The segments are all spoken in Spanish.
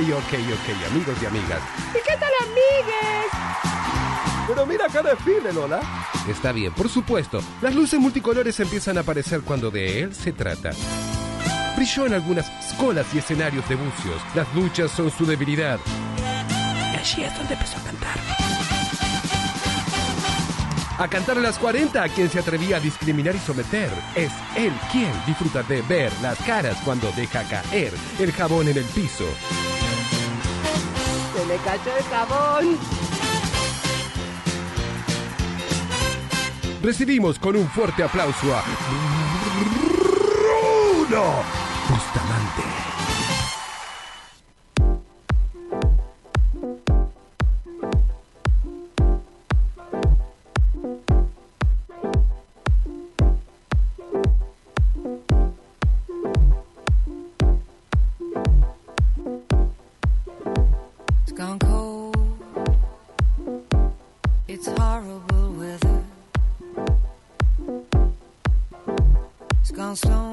ok, ok, amigos y amigas. ¿Y qué tal, amigues? Pero mira cada desfile, Lola. Está bien, por supuesto. Las luces multicolores empiezan a aparecer cuando de él se trata. Brilló en algunas escolas y escenarios de bucios. Las luchas son su debilidad. Y allí es donde empezó a cantar. A cantar a las 40 a quien se atrevía a discriminar y someter. Es él quien disfruta de ver las caras cuando deja caer el jabón en el piso. Me cayó el jabón. Recibimos con un fuerte aplauso a Bruno slow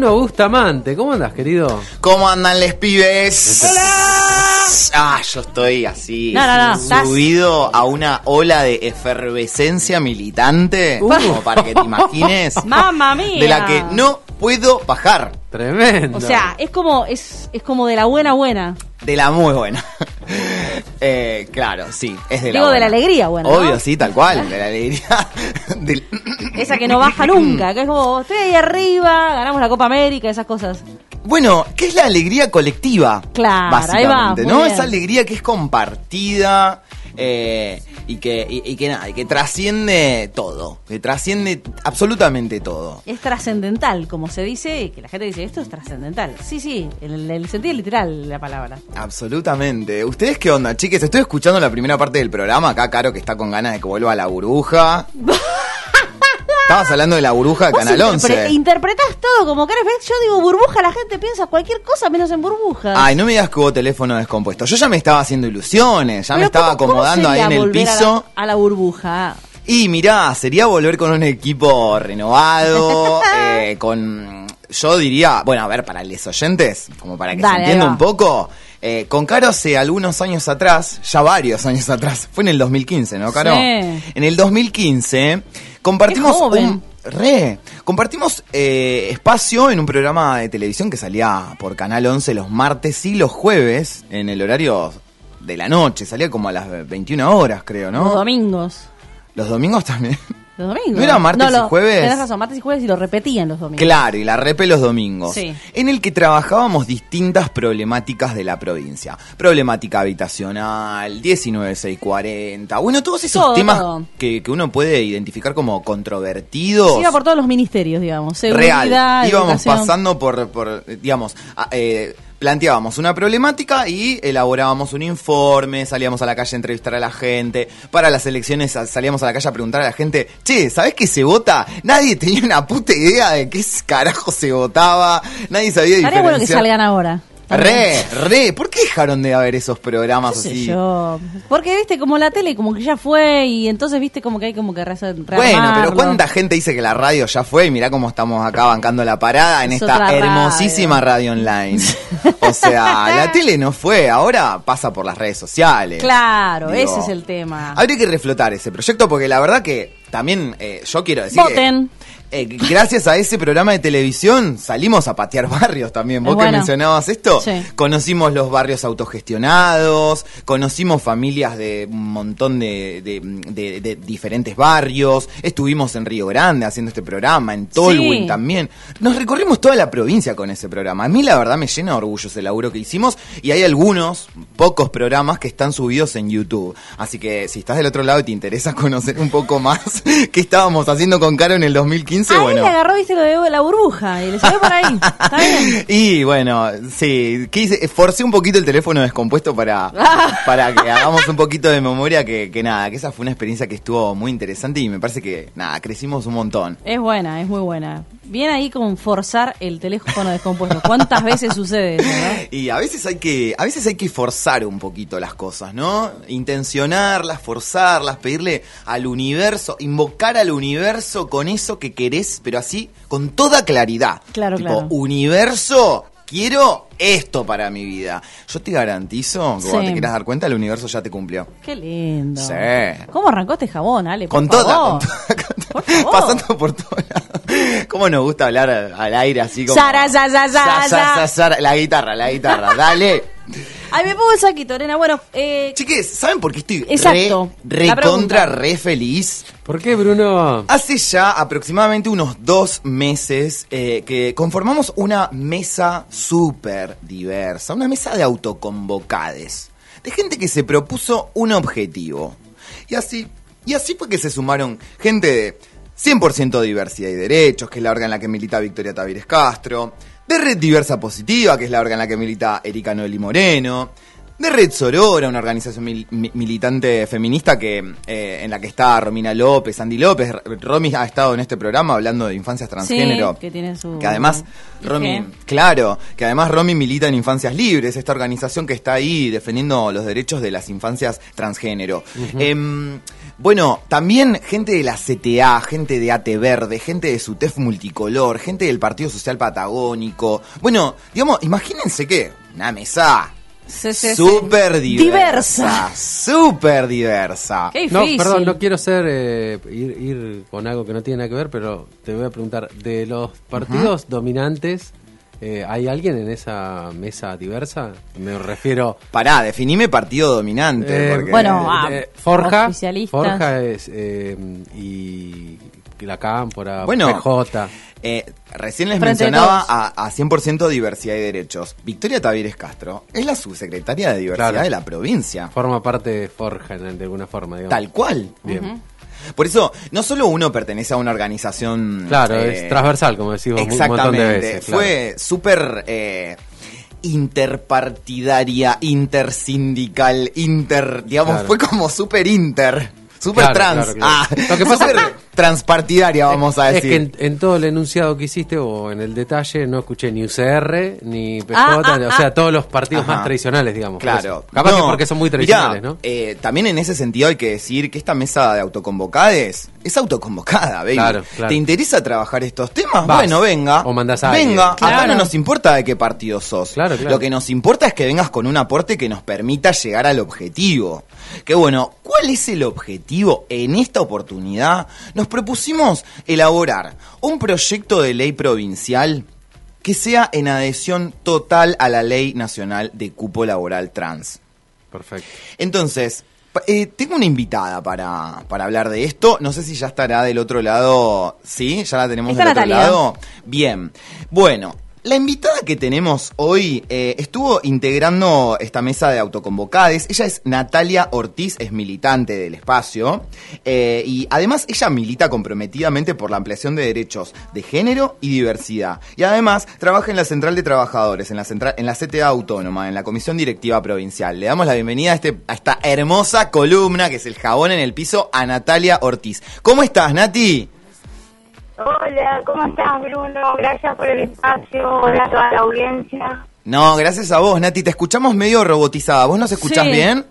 Bruno Bustamante, ¿cómo andas, querido? ¿Cómo andan les pibes? ¡Hola! Ah, yo estoy así No, no, no, estás- subido a una ola de efervescencia militante, como para que te imagines, Mamma mía. de la que no puedo bajar, Tremendo. O sea, es como, es, es como de la buena buena. de la muy buena. Eh, claro, sí, es de la Digo, de la alegría buena, ¿no? Obvio, sí, tal cual, de la alegría. del- Esa que no baja nunca, que es como, estoy ahí arriba, ganamos la Copa América, esas cosas. Bueno, ¿qué es la alegría colectiva? Claro, ahí va, básicamente, ¿no? bien. Esa alegría que es compartida eh, y que y, y que nada, y que trasciende todo, que trasciende absolutamente todo. Es trascendental, como se dice, y que la gente dice, esto es trascendental. Sí, sí, en el, el sentido literal la palabra. Absolutamente. ¿Ustedes qué onda, chiques? Estoy escuchando la primera parte del programa. Acá, Caro, que está con ganas de que vuelva a la burbuja. Estabas hablando de la burbuja de Canal interpre- 11. interpretás todo como eres, yo digo burbuja, la gente piensa cualquier cosa menos en burbujas. Ay, no me digas que hubo teléfono descompuesto. Yo ya me estaba haciendo ilusiones, ya me estaba ¿cómo- cómo acomodando ahí en el volver a la- piso. A la, burbuja. Y mirá, sería volver con un equipo renovado, eh, con, yo diría, bueno, a ver, para los oyentes, como para que Dale, se entienda un poco, eh, con Caro hace algunos años atrás, ya varios años atrás, fue en el 2015, ¿no, Caro? Sí. En el 2015 compartimos Qué joven. un... Re, compartimos eh, espacio en un programa de televisión que salía por Canal 11 los martes y los jueves, en el horario de la noche, salía como a las 21 horas, creo, ¿no? Los domingos. Los domingos también. Los domingos. ¿No era martes y jueves? Tenés razón, martes y jueves y lo repetían los domingos. Claro, y la repe los domingos. Sí. En el que trabajábamos distintas problemáticas de la provincia. Problemática habitacional, 19640. Bueno, todos esos Todo, temas todo. Que, que uno puede identificar como controvertidos. Se iba por todos los ministerios, digamos. Real. Seguridad, Íbamos educación. pasando por, por digamos, eh, planteábamos una problemática y elaborábamos un informe, salíamos a la calle a entrevistar a la gente, para las elecciones sal- salíamos a la calle a preguntar a la gente, che, ¿sabés qué se vota? Nadie tenía una puta idea de qué carajo se votaba, nadie sabía Estaría bueno que diferenciar. salgan ahora. Re, re. ¿Por qué dejaron de haber esos programas qué sé así? yo. Porque, viste, como la tele como que ya fue y entonces, viste, como que hay como que re- Bueno, rearmarlo. pero ¿cuánta gente dice que la radio ya fue? Y mirá cómo estamos acá bancando la parada en Es esta hermosísima radio, online. O sea, la tele no fue, ahora pasa por las redes sociales. Claro, Digo, ese es el tema. Habría que reflotar ese proyecto porque la verdad que también eh, yo quiero decir que, Voten. Eh, gracias a ese programa de televisión salimos a patear barrios también. Vos Es que bueno. mencionabas esto, Sí. conocimos los barrios autogestionados, conocimos familias de un montón de, de- de- de diferentes barrios, estuvimos en Río Grande haciendo este programa, en Tolwyn Sí. también. Nos recorrimos toda la provincia con ese programa. A mí la verdad me llena de orgullo ese laburo que hicimos y hay algunos, pocos programas que están subidos en YouTube. Así que si estás del otro lado y te interesa conocer un poco más qué estábamos haciendo con Caro en el 2015, Ahí bueno. le agarró, viste, lo de la burbuja y le salió por ahí. Está bien. Y bueno, sí, quise, forcé un poquito el teléfono descompuesto para, para que hagamos un poquito de memoria, que, que nada, que esa fue una experiencia que estuvo muy interesante y me parece que nada, crecimos un montón. Es buena, es muy buena. Bien ahí con forzar el teléfono descompuesto. ¿Cuántas veces sucede eso, no? Y a veces hay que, a veces hay que forzar un poquito las cosas, ¿no? Intencionarlas, forzarlas, pedirle al universo, invocar al universo con eso que querés, pero así, con toda claridad. Claro, tipo, claro. universo, quiero esto para mi vida. Yo te garantizo que cuando Sí. te quieras dar cuenta, el universo ya te cumplió. Qué lindo. Sí. ¿Cómo arrancó este jabón, Ale? Por Con toda, con toda- con Por favor. pasando por. ¿Cómo nos gusta hablar al aire así como? Sara, sa, sa, sa, sa. sa, La guitarra, la guitarra, dale. Ay, me pongo el saquito, nena. Bueno, eh, Chiques, ¿saben por qué estoy Exacto. re, re contra, re feliz? ¿Por qué, Bruno? Hace ya aproximadamente unos dos meses eh, que conformamos una mesa súper diversa, una mesa de autoconvocades, de gente que se propuso un objetivo. Y así, y así fue que se sumaron gente de 100% diversidad y derechos, que es la orga en la que milita Victoria Tavires Castro, de Red Diversa Positiva, que es la orga en la que milita Erika Noeli Moreno, de Red Sorora, una organización mil- mi- militante feminista que eh, en la que está Romina López, Andy López. Romy ha estado en este programa hablando de infancias transgénero. que tiene su- Que además, ¿Y Romy, claro, que además Romy milita en Infancias Libres, esta organización que está ahí defendiendo los derechos de las infancias transgénero. Em, bueno, también gente de la CTA, gente de AT Verde, gente de SUTEF Multicolor, gente del Partido Social Patagónico. Bueno, digamos, imagínense que una mesa sí, sí, sí. súper diversa. Diversa. Súper diversa. Qué No, difícil. perdón, no quiero ser eh, ir, ir con algo que no tiene nada que ver, pero te voy a preguntar, de los partidos dominantes, eh, ¿hay alguien en esa mesa diversa? Me refiero... Pará, definime partido dominante. eh, porque- Bueno, ah, eh, Forja. Forja es, eh, y la Cámpora, Bueno, PJ. Eh, recién les Frente mencionaba a, a 100% diversidad y derechos. Victoria Tavires Castro es la subsecretaria de diversidad Claro. de la provincia. Forma parte de Forja en- de alguna forma, digamos. Tal cual. Bien. Por eso, no solo uno pertenece a una organización. Claro, eh, es transversal, como decimos un montón Exactamente. de veces. claro. Fue súper eh, interpartidaria, intersindical, inter. Digamos, Claro. fue como súper inter. Súper Claro, trans. claro, claro. Ah, Lo que pasa- súper transpartidaria, vamos a Es decir. que en, en todo el enunciado que hiciste o en el detalle no escuché ni UCR ni PJ, Ah, ah, o sea, todos los partidos Ajá. más tradicionales, digamos. Claro. Capaz que No, porque son muy mirá, tradicionales, ¿no? eh, también en ese sentido hay que decir que esta mesa de autoconvocades es autoconvocada, baby. Claro, claro. ¿Te interesa trabajar estos temas? Vas. Bueno, venga. O mandás a. Venga, acá Claro. no nos importa de qué partido sos. Claro, claro. Lo que nos importa es que vengas con un aporte que nos permita llegar al objetivo. Que bueno, ¿cuál es el objetivo en esta oportunidad? Nos propusimos elaborar un proyecto de ley provincial que sea en adhesión total a la Ley Nacional de Cupo Laboral Trans. Perfecto. Entonces, eh, tengo una invitada para, para hablar de esto. No sé si ya estará del otro lado. ¿Sí? ¿Ya la tenemos Está del otro lado? Bien. Bueno. La invitada que tenemos hoy eh, estuvo integrando esta mesa de autoconvocades. Ella es Natalia Ortiz, es militante del espacio. eh, y además ella milita comprometidamente por la ampliación de derechos de género y diversidad. Y además trabaja en la Central de Trabajadores, en la, central, en la CTA Autónoma, en la Comisión Directiva Provincial. Le damos la bienvenida a, este, a esta hermosa columna que es el jabón en el piso a Natalia Ortiz. ¿Cómo estás, Nati? Hola, ¿cómo estás, Bruno? Gracias por el espacio. Hola a toda la audiencia. No, gracias a vos, Nati. Te escuchamos medio robotizada. ¿Vos nos escuchás Sí. bien?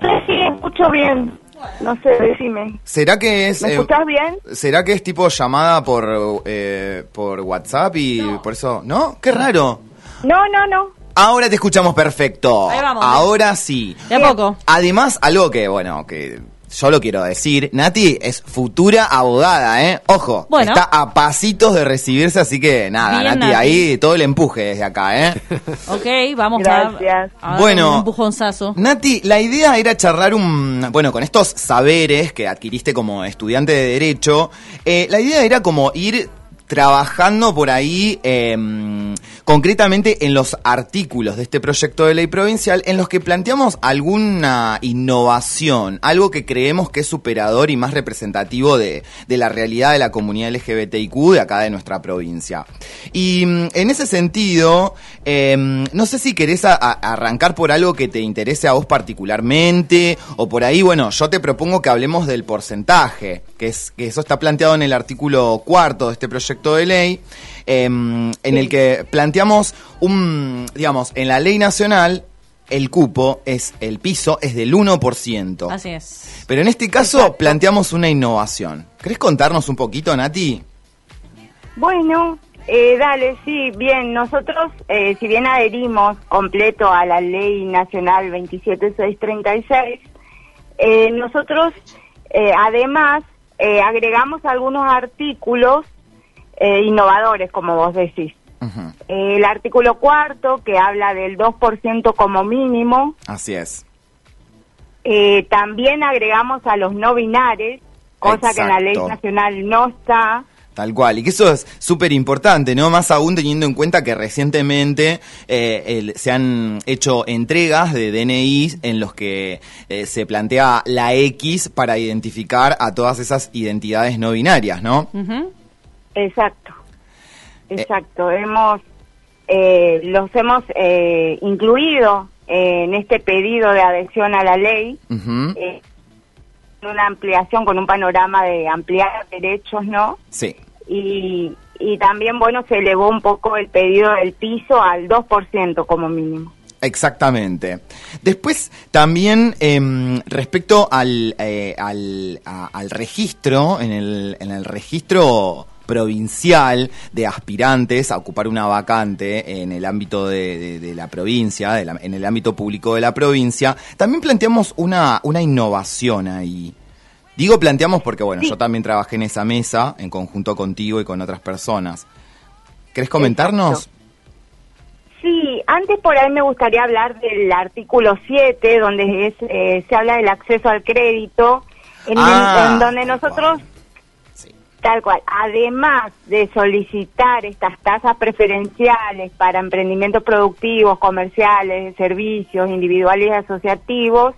Sí, sí, escucho bien. No sé, decime. ¿Será que es... ¿Me eh, escuchás bien? ¿Será que es tipo llamada por, eh, por WhatsApp y por eso... ¿No? Qué raro. No, no, no. Ahora te escuchamos perfecto. Ahí vamos. Ahora sí. De a poco. Además, algo que, bueno, que yo lo quiero decir, Nati es futura abogada, ¿eh? Ojo, Bueno. está a pasitos de recibirse, así que nada, Bien, Nati, Nati. ahí todo el empuje desde acá, ¿eh? Ok, vamos Gracias. a, Bueno. un empujonzazo. Nati, la idea era charlar un. Bueno, con estos saberes que adquiriste como estudiante de Derecho, eh, la idea era como ir trabajando por ahí em, concretamente en los artículos de este proyecto de ley provincial en los que planteamos alguna innovación, algo que creemos que es superador y más representativo de, de la realidad de la comunidad LGBTIQ de acá de nuestra provincia. Y mm, en ese sentido, em, no sé si querés arrancar por algo que te interese a vos particularmente, o por ahí, bueno, yo te propongo que hablemos del porcentaje, que es que eso está planteado en el artículo cuarto de este proyecto de ley, em, en el que planteamos un, digamos, en la ley nacional, el cupo es, el piso es del 1%. Así es. Pero en este caso planteamos una innovación. ¿Querés contarnos un poquito, Nati? Bueno, eh, dale, sí, bien. Nosotros, eh, si bien adherimos completo a la Ley Nacional 27636, eh, nosotros eh, además eh, agregamos algunos artículos eh, innovadores, como vos decís. Eh, el artículo cuarto, que habla del 2% como mínimo. Así es. Eh, también agregamos a los no binares, cosa que en la ley nacional no está. Tal cual, y que eso es súper importante, ¿no? Más aún teniendo en cuenta que recientemente eh, el- se han hecho entregas de DNI en los que eh, se plantea la X para identificar a todas esas identidades no binarias, ¿no? Exacto, exacto. Hemos, eh, los hemos eh, incluido en este pedido de adhesión a la ley, eh, una ampliación con un panorama de ampliar derechos, ¿no? Sí. Y, y también, bueno, se elevó un poco el pedido del piso al 2% como mínimo. Exactamente. Después, también em, respecto al, eh, al, a- al registro, en el, en el registro provincial de aspirantes a ocupar una vacante en el ámbito de, de- de la provincia, de la- en el ámbito público de la provincia, también planteamos una, una innovación ahí. Digo planteamos porque, bueno, Sí. yo también trabajé en esa mesa en conjunto contigo y con otras personas. ¿Querés comentarnos? Sí, antes por ahí me gustaría hablar del artículo 7, donde es, eh, se habla del acceso al crédito, en, Ah, en donde nosotros. Tal cual, además de solicitar estas tasas preferenciales para emprendimientos productivos, comerciales, servicios, individuales y asociativos,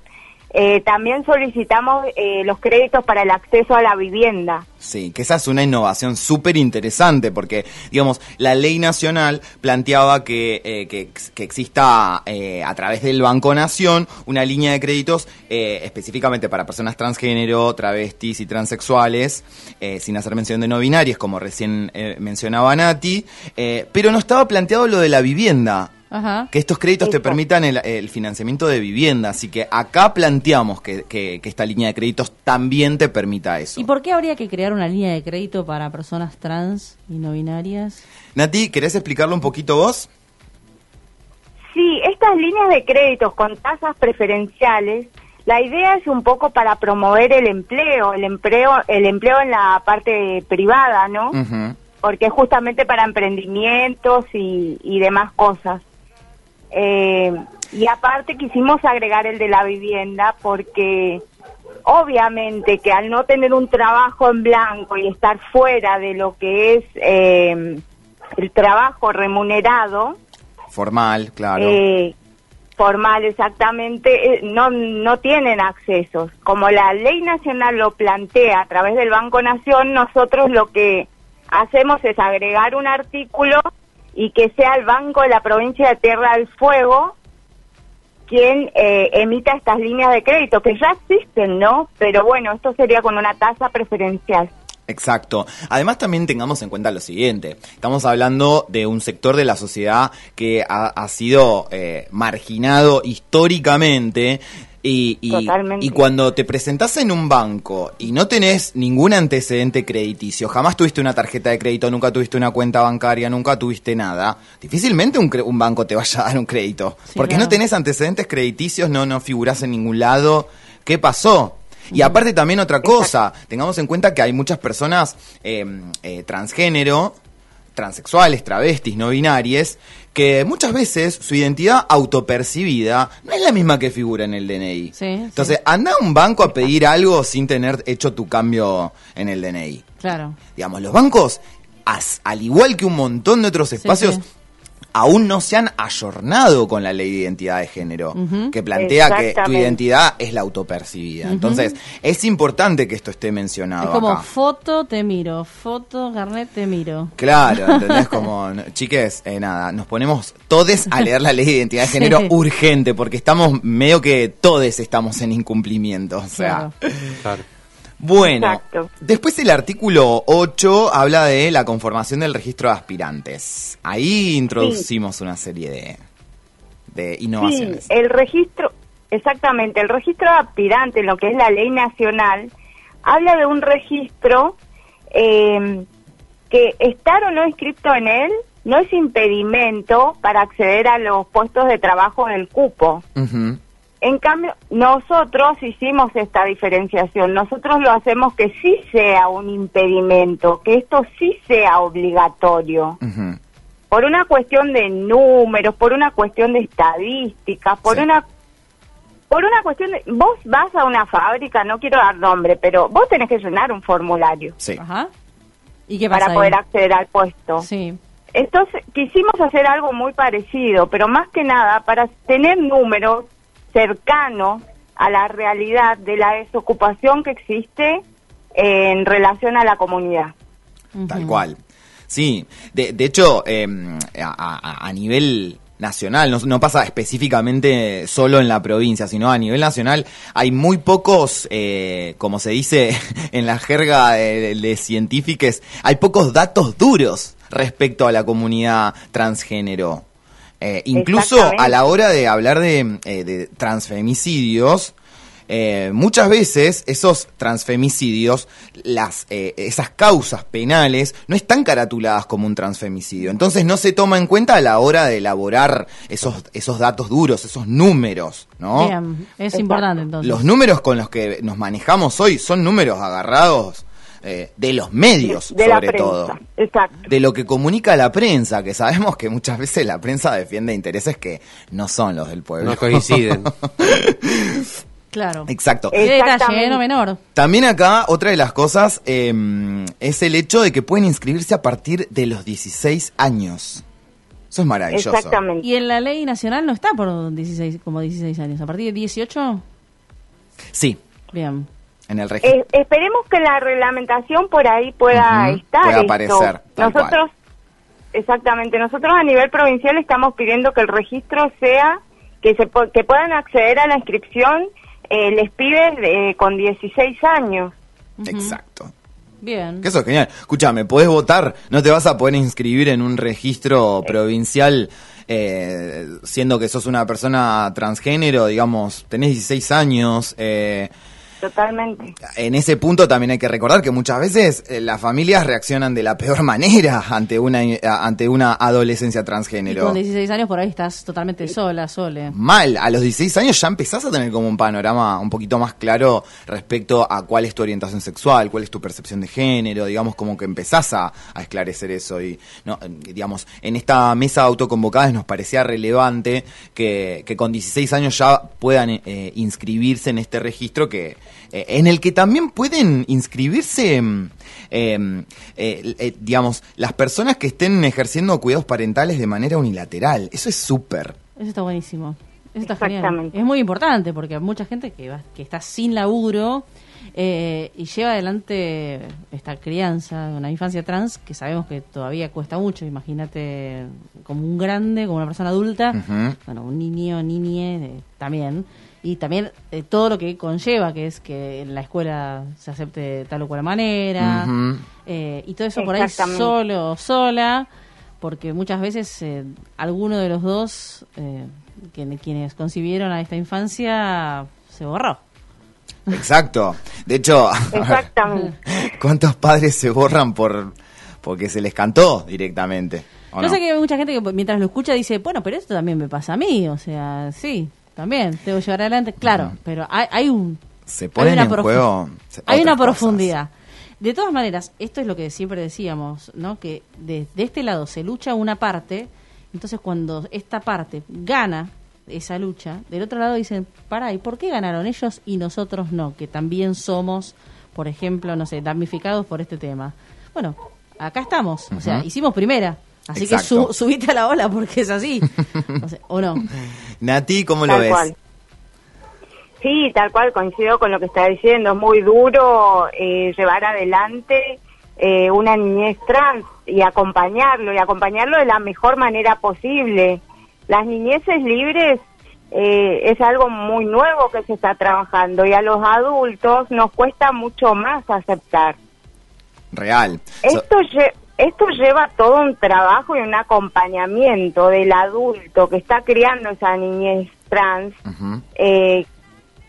eh, también solicitamos eh, los créditos para el acceso a la vivienda. Sí, que esa es una innovación súper interesante porque, digamos, la ley nacional planteaba que, eh, que, que exista eh, a través del Banco Nación una línea de créditos eh, específicamente para personas transgénero, travestis y transexuales, eh, sin hacer mención de no binarias, como recién mencionaba Nati, pero no estaba planteado lo de la vivienda. Ajá. Que estos créditos te permitan el, el financiamiento de vivienda, así que acá planteamos que, que- que esta línea de créditos también te permita eso. ¿Y por qué habría que crear una línea de crédito para personas trans y no binarias? Nati, ¿querés explicarlo un poquito vos? Sí, estas líneas de créditos con tasas preferenciales, la idea es un poco para promover el empleo, el empleo, el empleo en la parte privada, ¿no? Porque es justamente para emprendimientos y, y demás cosas. Eh, y aparte quisimos agregar el de la vivienda porque obviamente que al no tener un trabajo en blanco y estar fuera de lo que es eh, el trabajo remunerado, Formal, claro. eh, formal exactamente, eh, no, no tienen accesos. Como la ley nacional lo plantea a través del Banco Nación, nosotros lo que hacemos es agregar un artículo y que sea el Banco de la provincia de Tierra del Fuego quien eh, emita estas líneas de crédito, que ya existen, ¿no? Pero bueno, esto sería con una tasa preferencial. Exacto. Además también tengamos en cuenta lo siguiente. Estamos hablando de un sector de la sociedad que ha, sido eh, marginado históricamente. Y, y- Totalmente. y cuando te presentás en un banco y no tenés ningún antecedente crediticio, jamás tuviste una tarjeta de crédito, nunca tuviste una cuenta bancaria, nunca tuviste nada, difícilmente un, un banco te vaya a dar un crédito. Sí, porque claro. no tenés antecedentes crediticios, no, no figurás en ningún lado. ¿Qué pasó? Y aparte también otra cosa, tengamos en cuenta que hay muchas personas eh, eh, transgénero, transexuales, travestis, no binarias, que muchas veces su identidad autopercibida no es la misma que figura en el DNI. Sí, Entonces, sí. anda a un banco a pedir algo sin tener hecho tu cambio en el DNI. Claro. Digamos, los bancos, as- al igual que un montón de otros espacios, sí. Aún no se han ayornado con la ley de identidad de género, que plantea que tu identidad es la autopercibida. Entonces, es importante que esto esté mencionado Es como acá. foto, te miro. Foto, carnet, te miro. Claro, ¿entendés? Como, chiques, eh, nada, nos ponemos todes a leer la ley de identidad de género Sí. urgente, porque estamos medio que todes estamos en incumplimiento. O sea, Claro. Claro. Bueno, Exacto. después el artículo 8 habla de la conformación del registro de aspirantes. Ahí introducimos una serie de, de Sí, innovaciones. el registro, exactamente, el registro de aspirante, lo que es la ley nacional, habla de un registro eh, que estar o no inscrito en él no es impedimento para acceder a los puestos de trabajo del cupo. Ujú, En cambio, nosotros hicimos esta diferenciación. Nosotros lo hacemos que sí sea un impedimento, que esto sí sea obligatorio por una cuestión de números, por una cuestión de estadísticas, por Sí. una por una cuestión de vos vas a una fábrica, no quiero dar nombre, pero vos tenés que llenar un formulario Sí. Ajá. ¿Y qué pasa para ahí? poder acceder al puesto. Sí. Entonces, quisimos hacer algo muy parecido, pero más que nada para tener números cercanos a la realidad de la desocupación que existe en relación a la comunidad. Tal cual. Sí, de, de hecho, eh, a, a- a nivel nacional, no, no pasa específicamente solo en la provincia, sino a nivel nacional hay muy pocos, eh, como se dice en la jerga de, de científicos, hay pocos datos duros respecto a la comunidad transgénero. Eh, incluso a la hora de hablar de, eh, de transfemicidios, eh, muchas veces esos transfemicidios, las, eh, esas causas penales, no están caratuladas como un transfemicidio. Entonces no se toma en cuenta a la hora de elaborar esos, esos datos duros, esos números, ¿no? Bien, es importante entonces. Los números con los que nos manejamos hoy son números agarrados eh, de los medios, de la sobre prensa. todo Exacto. de lo que comunica la prensa, que sabemos que muchas veces la prensa defiende intereses que no son los del pueblo. No coinciden. Claro. Exacto. Qué detalle, no menor. También acá otra de las cosas eh, es el hecho de que pueden inscribirse a partir de los 16 años. Eso es maravilloso. Exactamente. Y en la ley nacional no está por 16, como 16 años. ¿A partir de 18? Sí, Bien. En el registro. Eh, esperemos que la reglamentación por ahí pueda estar. pueda aparecer, Nosotros, exactamente, nosotros a nivel provincial estamos pidiendo que el registro sea, que se que puedan acceder a la inscripción eh, les pibes eh, con 16 años. Exacto. Bien. Que eso es genial. Escúchame, podés votar, no te vas a poder inscribir en un registro provincial eh, siendo que sos una persona transgénero, digamos, tenés 16 años. Eh, Totalmente. en ese punto también hay que recordar que muchas veces eh, las familias reaccionan de la peor manera ante una, eh, ante una adolescencia Y transgénero. con 16 años por ahí estás totalmente sola, sole. Mal, a los 16 años ya empezás a tener como un panorama un poquito más claro respecto a cuál es tu orientación sexual, cuál es tu percepción de género, digamos como que empezás a, a esclarecer eso y no, eh, digamos, en esta mesa de autoconvocadas nos parecía relevante que, que con 16 años ya puedan eh, inscribirse en este registro que eh, en el que también pueden inscribirse mm, eh, eh, eh, digamos, las personas que estén ejerciendo cuidados parentales de manera unilateral. Eso es súper. Eso está buenísimo. Eso está genial. Exactamente. Es muy importante porque hay mucha gente que, va- que está sin laburo eh, y lleva adelante esta crianza, una infancia trans que sabemos que todavía cuesta mucho. Imagínate como un grande, como una persona adulta, bueno, un niño, niñe eh, también. Y también eh, todo lo que conlleva, que es que en la escuela se acepte de tal o cual manera. Eh, y todo eso por ahí solo o sola, porque muchas veces eh, alguno de los dos, eh, que- quienes concibieron a esta infancia, se borró. Exacto. De hecho, Exactamente. ¿cuántos padres se borran por porque se les cantó directamente? ¿O Yo no? sé que hay mucha gente que mientras lo escucha dice, bueno, pero esto también me pasa a mí, o sea, sí, también, que llevar adelante, claro, pero hay, hay un... Se una en juego Hay una profundidad. De todas maneras, esto es lo que siempre decíamos, ¿no? Que de, de este lado se lucha una parte, entonces cuando esta parte gana esa lucha, del otro lado dicen, pará, ¿y por qué ganaron ellos y nosotros no? Que también somos, por ejemplo, no sé, damnificados por este tema. Bueno, acá estamos, o sea, hicimos primera. Así que su- subite a la ola porque es así. O, sea, ¿o no? Nati, ¿cómo lo Tal ves? cual. Sí, tal cual, coincido con lo que está diciendo. Es muy duro eh, llevar adelante eh, una niñez trans y acompañarlo, y acompañarlo de la mejor manera posible. Las niñeces libres eh, es algo muy nuevo que se está trabajando y a los adultos nos cuesta mucho más aceptar. Real. So- Esto, lle- esto lleva todo un trabajo y un acompañamiento del adulto que está criando esa niñez trans eh,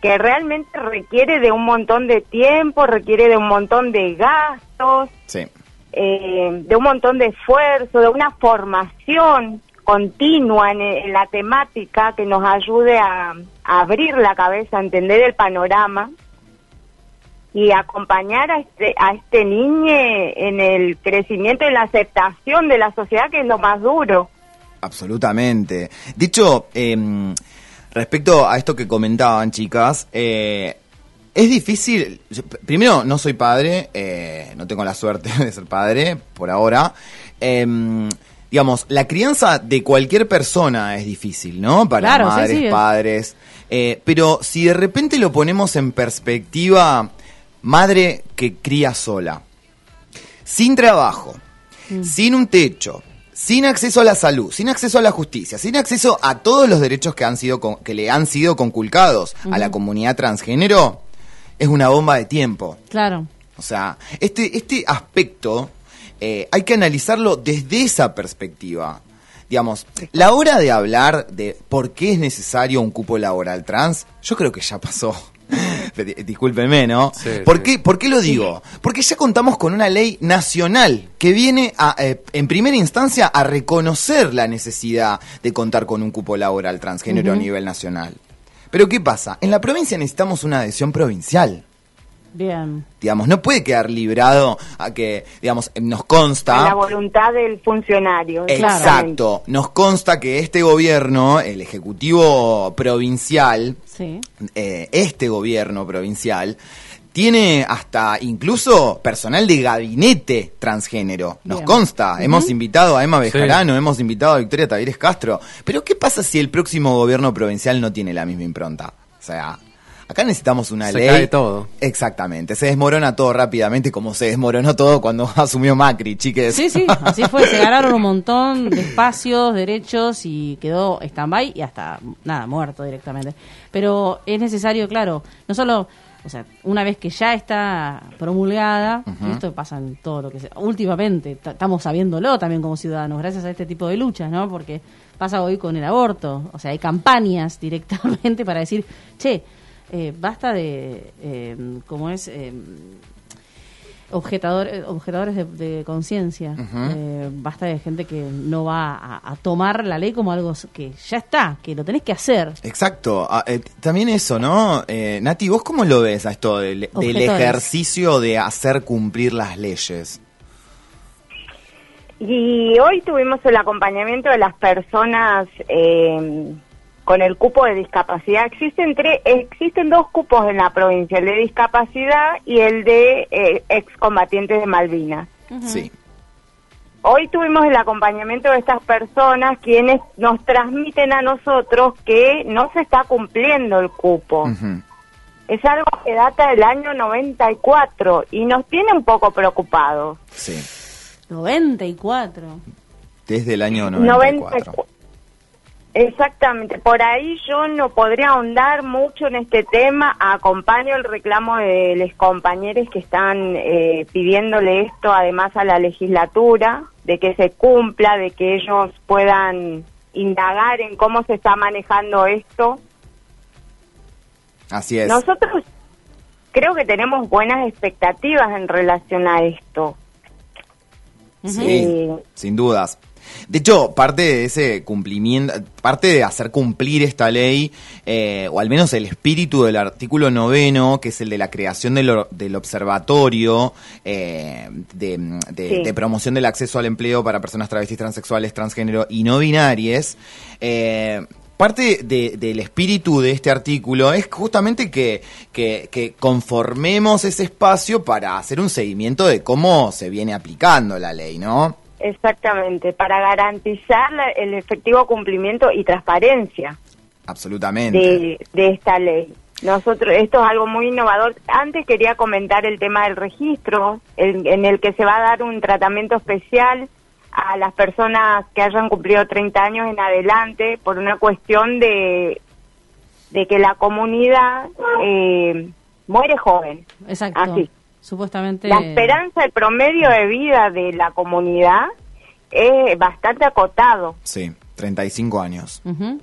que realmente requiere de un montón de tiempo, requiere de un montón de gastos, Sí. eh, de un montón de esfuerzo, de una formación continua en, en la temática que nos ayude a, a abrir la cabeza, a entender el panorama y acompañar a este, a este niño en el crecimiento y la aceptación de la sociedad, que es lo más duro. Absolutamente. Dicho, em, respecto a esto que comentaban, chicas, eh, es difícil. yo- primero, no soy padre, eh, no tengo la suerte de ser padre por ahora. Em, digamos, la crianza de cualquier persona es difícil, ¿no? Para Claro, madres, sí, padres. Eh, pero si de repente lo ponemos en perspectiva, madre que cría sola, sin trabajo, sin un techo, sin acceso a la salud, sin acceso a la justicia, sin acceso a todos los derechos que han sido con- que le han sido conculcados a la comunidad transgénero, es una bomba de tiempo. Claro. O sea, este, este aspecto eh, hay que analizarlo desde esa perspectiva. Digamos, la hora de hablar de por qué es necesario un cupo laboral trans, yo creo que ya pasó. Di- Discúlpenme, ¿no? Sí, ¿Por, sí. Qué, ¿Por qué lo digo? Porque ya contamos con una ley nacional que viene a, eh, en primera instancia a reconocer la necesidad de contar con un cupo laboral transgénero a nivel nacional. Pero ¿qué pasa? En la provincia necesitamos una adhesión provincial Bien. digamos, no puede quedar librado a que, digamos, nos La consta. voluntad del funcionario. Exacto, nos consta que este gobierno, el Ejecutivo Provincial, Sí. eh, este gobierno provincial, tiene hasta incluso personal de gabinete transgénero. Nos Bien. consta. Hemos invitado a Emma Bejarano, hemos invitado a Victoria Tavieres Castro. Pero ¿qué pasa si el próximo gobierno provincial no tiene la misma impronta? O sea, acá necesitamos una Se ley. cae todo. Exactamente. Se desmorona todo rápidamente como se desmoronó todo cuando asumió Macri, chiques. Sí, sí, así fue. Se ganaron un montón de espacios, derechos y quedó stand-by y hasta, nada, muerto directamente. Pero es necesario, claro, no solo, o sea, una vez que ya está promulgada, esto pasa en todo lo que se. Últimamente, estamos sabiéndolo también como ciudadanos, gracias a este tipo de luchas, ¿no? Porque pasa hoy con el aborto. O sea, hay campañas directamente para decir, che, eh, basta de, eh, ¿cómo es? Eh, objetador, eh, objetadores de, de conciencia. Eh, basta de gente que no va a, a tomar la ley como algo que ya está, que lo tenés que hacer. Exacto. Ah, eh, también eso, ¿no? Eh, Nati, ¿vos cómo lo ves a esto del, del ejercicio de hacer cumplir las leyes? Y hoy tuvimos el acompañamiento de las personas eh, con el cupo de discapacidad. Existen, tres, existen dos cupos en la provincia, el de discapacidad y el de eh, excombatientes de Malvinas. Sí. hoy tuvimos el acompañamiento de estas personas quienes nos transmiten a nosotros que no se está cumpliendo el cupo. Es algo que data del año 94 y nos tiene un poco preocupados. Sí, 94. desde el año 94. 94. Exactamente, por ahí yo no podría ahondar mucho en este tema, acompaño el reclamo de los compañeros que están eh, pidiéndole esto además a la legislatura, de que se cumpla, de que ellos puedan indagar en cómo se está manejando esto. Así es. Nosotros creo que tenemos buenas expectativas en relación a esto. Sí, Eh, sin dudas. De hecho, parte de ese cumplimiento, parte de hacer cumplir esta ley, eh, o al menos el espíritu del artículo noveno, que es el de la creación del, or- del observatorio eh, de, de- Sí. de promoción del acceso al empleo para personas travestis, transexuales, transgénero y no binarias, eh, Parte de- del espíritu de este artículo es justamente que, que- que conformemos ese espacio para hacer un seguimiento de cómo se viene aplicando la ley, ¿no? Exactamente, para garantizar la- el efectivo cumplimiento y transparencia Absolutamente. de, de esta ley. Nosotros, esto es algo muy innovador. Antes quería comentar el tema del registro, el- en el que se va a dar un tratamiento especial a las personas que hayan cumplido 30 años en adelante por una cuestión de, de que la comunidad eh, muere joven. Exacto. Así. Supuestamente. La esperanza, el promedio de vida de la comunidad es bastante acotado. Sí, 35 años. Ujú.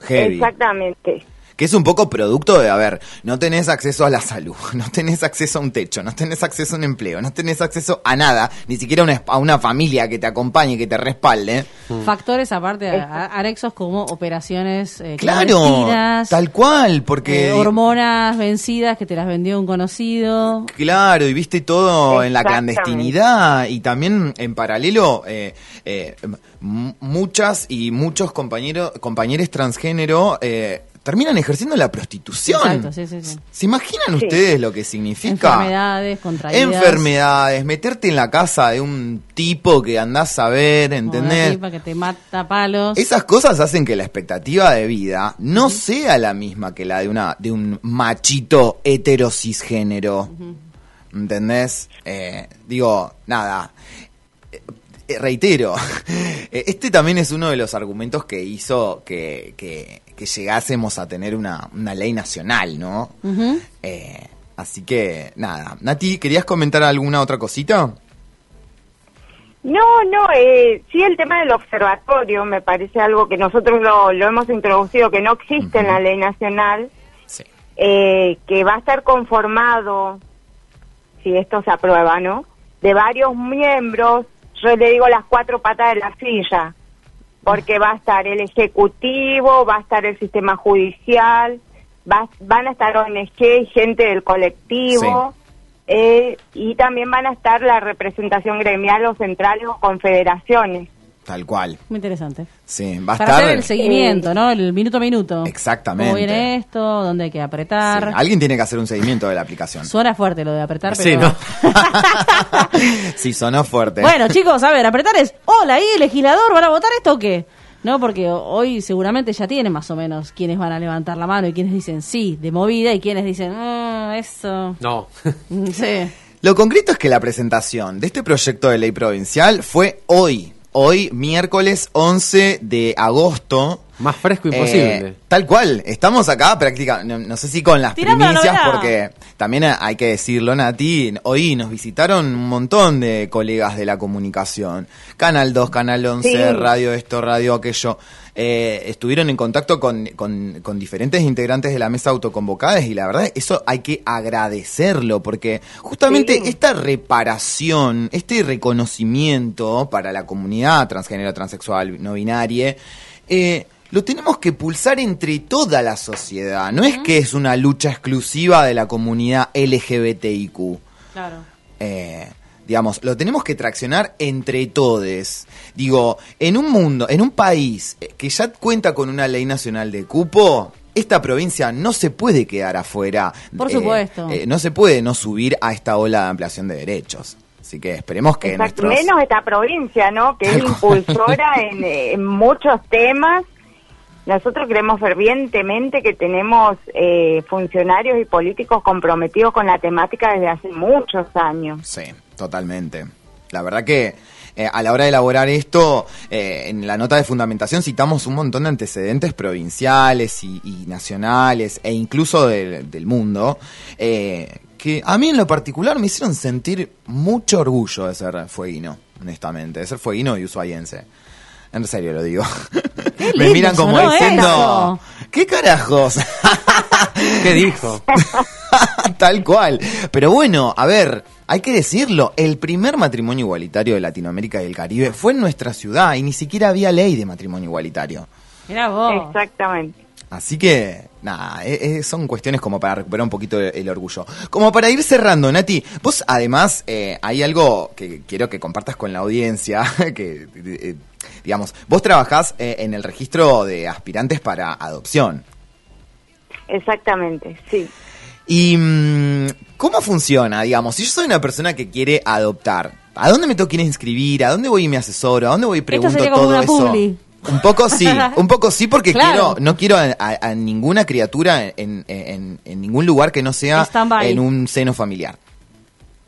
Heavy. Exactamente. Que es un poco producto de, a ver, no tenés acceso a la salud, no tenés acceso a un techo, no tenés acceso a un empleo, no tenés acceso a nada, ni siquiera a una, a una familia que te acompañe, que te respalde. Factores aparte anexos como operaciones eh, Claro, tal cual, porque... eh, hormonas vencidas que te las vendió un conocido. Claro, y viste todo en la clandestinidad y también en paralelo eh, eh, muchas y muchos compañeros compañeros transgénero eh, terminan ejerciendo la prostitución. Exacto, sí, sí, sí. ¿Se imaginan Sí. ustedes lo que significa? Enfermedades contraídas. Enfermedades, meterte en la casa de un tipo que andás a ver, ¿entendés? tipa que te mata palos. Esas cosas hacen que la expectativa de vida no sea la misma que la de una de un machito heterocisgénero. ¿Entendés? Eh, digo, nada. Eh, reitero, este también es uno de los argumentos que hizo que, que- que llegásemos a tener una, una ley nacional, ¿no? Eh, así que, nada. Nati, ¿querías comentar alguna otra cosita? No, no, eh, sí el tema del observatorio me parece algo que nosotros lo, lo hemos introducido, que no existe en la ley nacional, Sí. eh, que va a estar conformado, si esto se aprueba, ¿no? De varios miembros, yo le digo las cuatro patas de la silla, porque va a estar el Ejecutivo, va a estar el sistema judicial, va- van a estar ONG gente del colectivo, eh, y también van a estar la representación gremial o centrales o confederaciones. Tal cual. Muy interesante. Sí, va a Para estar. hacer el seguimiento, ¿no? El minuto a minuto. Exactamente. ¿Cómo viene esto? ¿Dónde hay que Sí, apretar? Alguien tiene que hacer un seguimiento de la aplicación. Suena fuerte lo de apretar, Sí, pero... ¿no? sí, sonó fuerte. Bueno, chicos, a ver, apretar es, hola, ahí, legislador, ¿van a votar esto o qué? No, porque hoy seguramente ya tienen más o menos quienes van a levantar la mano y quienes dicen sí, de movida, y quienes dicen, ah, eso. No. Sí. Lo concreto es que la presentación de este proyecto de ley provincial fue hoy. Hoy, miércoles 11 de agosto. Más fresco Eh, imposible. tal cual, estamos acá prácticamente, no, no sé si con las primicias, porque también hay que decirlo, Nati, hoy nos visitaron un montón de colegas de la comunicación. Canal 2, Canal 11, Sí. Radio esto, Radio aquello. Eh, estuvieron en contacto con, con- con diferentes integrantes de la mesa autoconvocadas y la verdad eso hay que agradecerlo porque justamente Sí. esta reparación, este reconocimiento para la comunidad transgénero, transexual, no binaria, eh, lo tenemos que pulsar entre toda la sociedad. No es que es una lucha exclusiva de la comunidad LGBTIQ. Claro. Eh, digamos, lo tenemos que traccionar entre todos. Digo, en un mundo, en un país eh, que ya cuenta con una ley nacional de cupo, esta provincia no se puede quedar afuera. Por Eh, supuesto. eh, no se puede no subir a esta ola de ampliación de derechos. Así que esperemos que Exacto, nuestros... menos esta provincia, ¿no? Que es impulsora en, en muchos temas. Nosotros creemos fervientemente que tenemos eh, funcionarios y políticos comprometidos con la temática desde hace muchos años. Sí, totalmente. La verdad que eh, a la hora de elaborar esto, eh, en la nota de fundamentación citamos un montón de antecedentes provinciales y, y nacionales e incluso del, mundo, eh, que a mí en lo particular me hicieron sentir mucho orgullo de ser fueguino, honestamente, de ser fueguino y ushuaiense. En serio lo digo. me lindo miran como diciendo, eso. ¿qué carajos? ¿Qué dijo? Tal cual. Pero bueno, a ver, hay que decirlo, el primer matrimonio igualitario de Latinoamérica y el Caribe fue en nuestra ciudad y ni siquiera había ley de matrimonio igualitario. Mira vos. Exactamente. Así que, nada, eh, eh, son cuestiones como para recuperar un poquito el, el orgullo. Como para ir cerrando, Nati, vos además eh, hay algo que quiero que compartas con la audiencia, que, eh, digamos, vos trabajás eh, en el registro de aspirantes para adopción. Exactamente, sí. ¿Y mm, cómo funciona? Digamos, si yo soy una persona que quiere adoptar, ¿a dónde me tengo que ir a inscribir? ¿A dónde voy y me asesoro? ¿A dónde voy y pregunto sería como todo una eso? publi. Un poco sí, un poco sí, porque Claro. quiero, no quiero a, a- a ninguna criatura en, en- en ningún lugar que no sea en un seno familiar.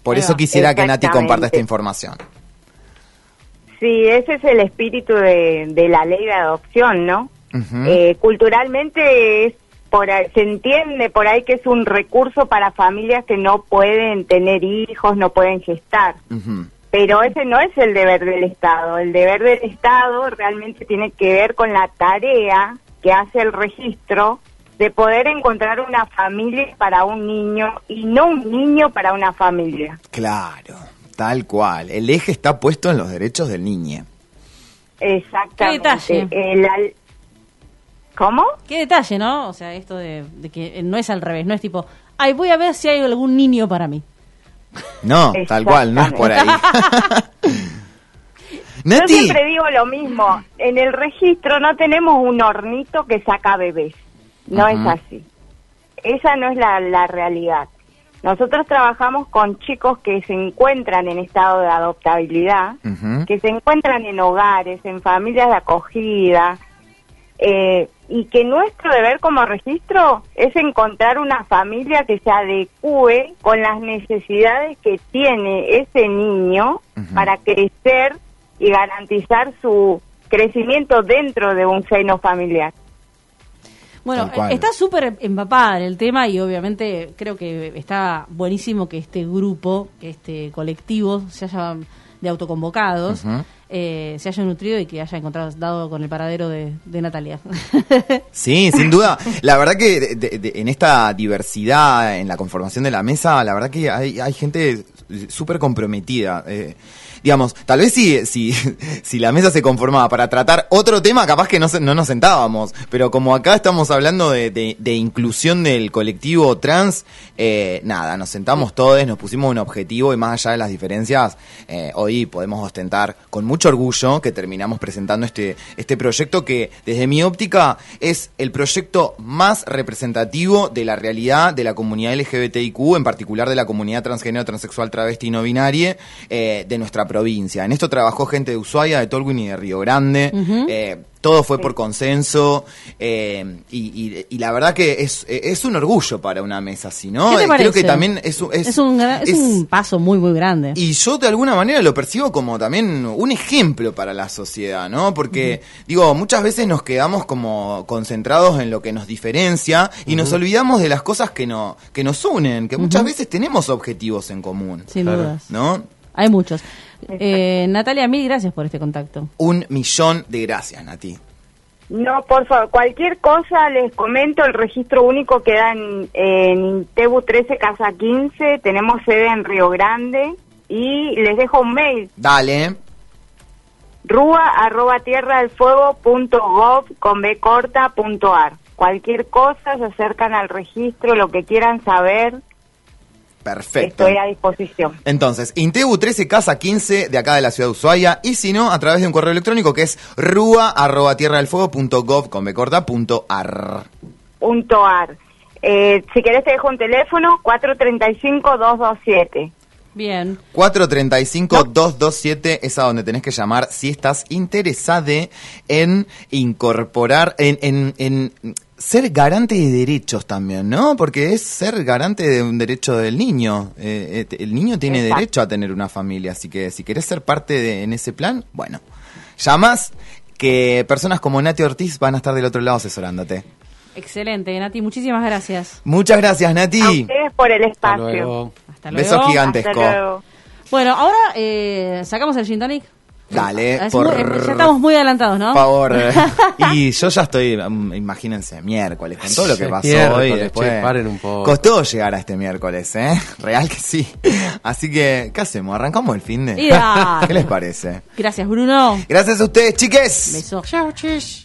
Por Ahí eso va. quisiera que Nati comparta esta información. Sí, ese es el espíritu de, de la ley de adopción, ¿no? Eh, culturalmente es por ahí- se entiende por ahí que es un recurso para familias que no pueden tener hijos, no pueden gestar. Ujú. Pero ese no es el deber del Estado. El deber del Estado realmente tiene que ver con la tarea que hace el registro de poder encontrar una familia para un niño y no un niño para una familia. Claro, tal cual. El eje está puesto en los derechos del niño. Exactamente. Qué detalle. El al- ¿Cómo? Qué detalle, ¿no? O sea, esto de, de que no es al revés, no es tipo, ay, voy a ver si hay algún niño para mí. No, tal cual, no es por ahí. Yo siempre digo lo mismo. En el registro no tenemos un hornito que saca bebés. No es así. Esa no es la, la realidad. Nosotros trabajamos con chicos que se encuentran en estado de adoptabilidad, que se encuentran en hogares, en familias de acogida, eh, y que nuestro deber como registro es encontrar una familia que se adecue con las necesidades que tiene ese niño para crecer y garantizar su crecimiento dentro de un seno familiar. Bueno, está súper empapada en el tema y obviamente creo que está buenísimo que este grupo, que este colectivo se haya de autoconvocados, eh, se haya nutrido y que haya encontrado dado con el paradero de, de Natalia. Sí, sin duda. La verdad que de- de- de- en esta diversidad, en la conformación de la mesa, la verdad que hay, hay gente súper comprometida. eh, digamos, tal vez si, si, si la mesa se conformaba para tratar otro tema, capaz que no, no nos sentábamos. Pero como acá estamos hablando de, de- de inclusión del colectivo trans, eh, nada, nos sentamos todos, nos pusimos un objetivo y más allá de las diferencias, eh, hoy podemos ostentar con mucho orgullo que terminamos presentando este, este proyecto que desde mi óptica es el proyecto más representativo de la realidad de la comunidad LGBTIQ, en particular de la comunidad transgénero, transexual, travesti y no binaria eh, de nuestra provincia. En esto trabajó gente de Ushuaia, de Tolwyn y de Río Grande. eh, todo fue por consenso eh, y, y- y la verdad que es, es un orgullo para una mesa así, ¿no? ¿Qué te Creo que también es, un- es, Es un, gran- es es- un paso muy, muy grande. y yo de alguna manera lo percibo como también un ejemplo para la sociedad, ¿no? Porque, digo, muchas veces nos quedamos como concentrados en lo que nos diferencia y nos olvidamos de las cosas que, no, que nos unen, que muchas veces tenemos objetivos en común, Sin Claro. dudas. ¿no? Hay muchos. Eh, Natalia, mil gracias por este contacto. Un millón de gracias, Nati. No, por favor, cualquier cosa les comento, el registro único queda en, en Tebu 13 Casa 15, tenemos sede en Río Grande y les dejo un mail, Dale. rúa arroba tierra del fuego punto gov con b corta punto ar. Cualquier cosa se acercan al registro, lo que quieran saber, Perfecto. estoy a disposición. Entonces, Intebu 13 Casa 15 de acá de la ciudad de Ushuaia y si no, a través de un correo electrónico que es rua arroba tierra del fuego punto gov con corta punto ar. Punto ar. Eh, si querés te dejo un teléfono, 435-227. Bien. 435-227 es a donde tenés que llamar si estás interesada en incorporar, en, en, en ser garante de derechos también, ¿no? Porque es ser garante de un derecho del niño. Eh, eh, el niño tiene Exacto. derecho a tener una familia, así que si querés ser parte de, en ese plan, bueno, llamas que personas como Nati Ortiz van a estar del otro lado asesorándote. Excelente, Nati, muchísimas gracias. Muchas gracias, A Nati. ustedes por el Hasta espacio. luego. Hasta luego. Besos gigantes. Hasta Gigantesco. luego. Bueno, ahora eh, sacamos el gin tonic. Dale, Es por muy- ya estamos muy adelantados, ¿no? favor. y yo ya estoy, um, imagínense, miércoles, con todo lo que pasó hoy. Después, che, paren un poco. Costó llegar a este miércoles, ¿eh? Real que sí. Así que, ¿qué hacemos? ¿Arrancamos el fin de? ¿Qué les parece? Gracias, Bruno. Gracias a ustedes, chiques. Beso. Chao, chis.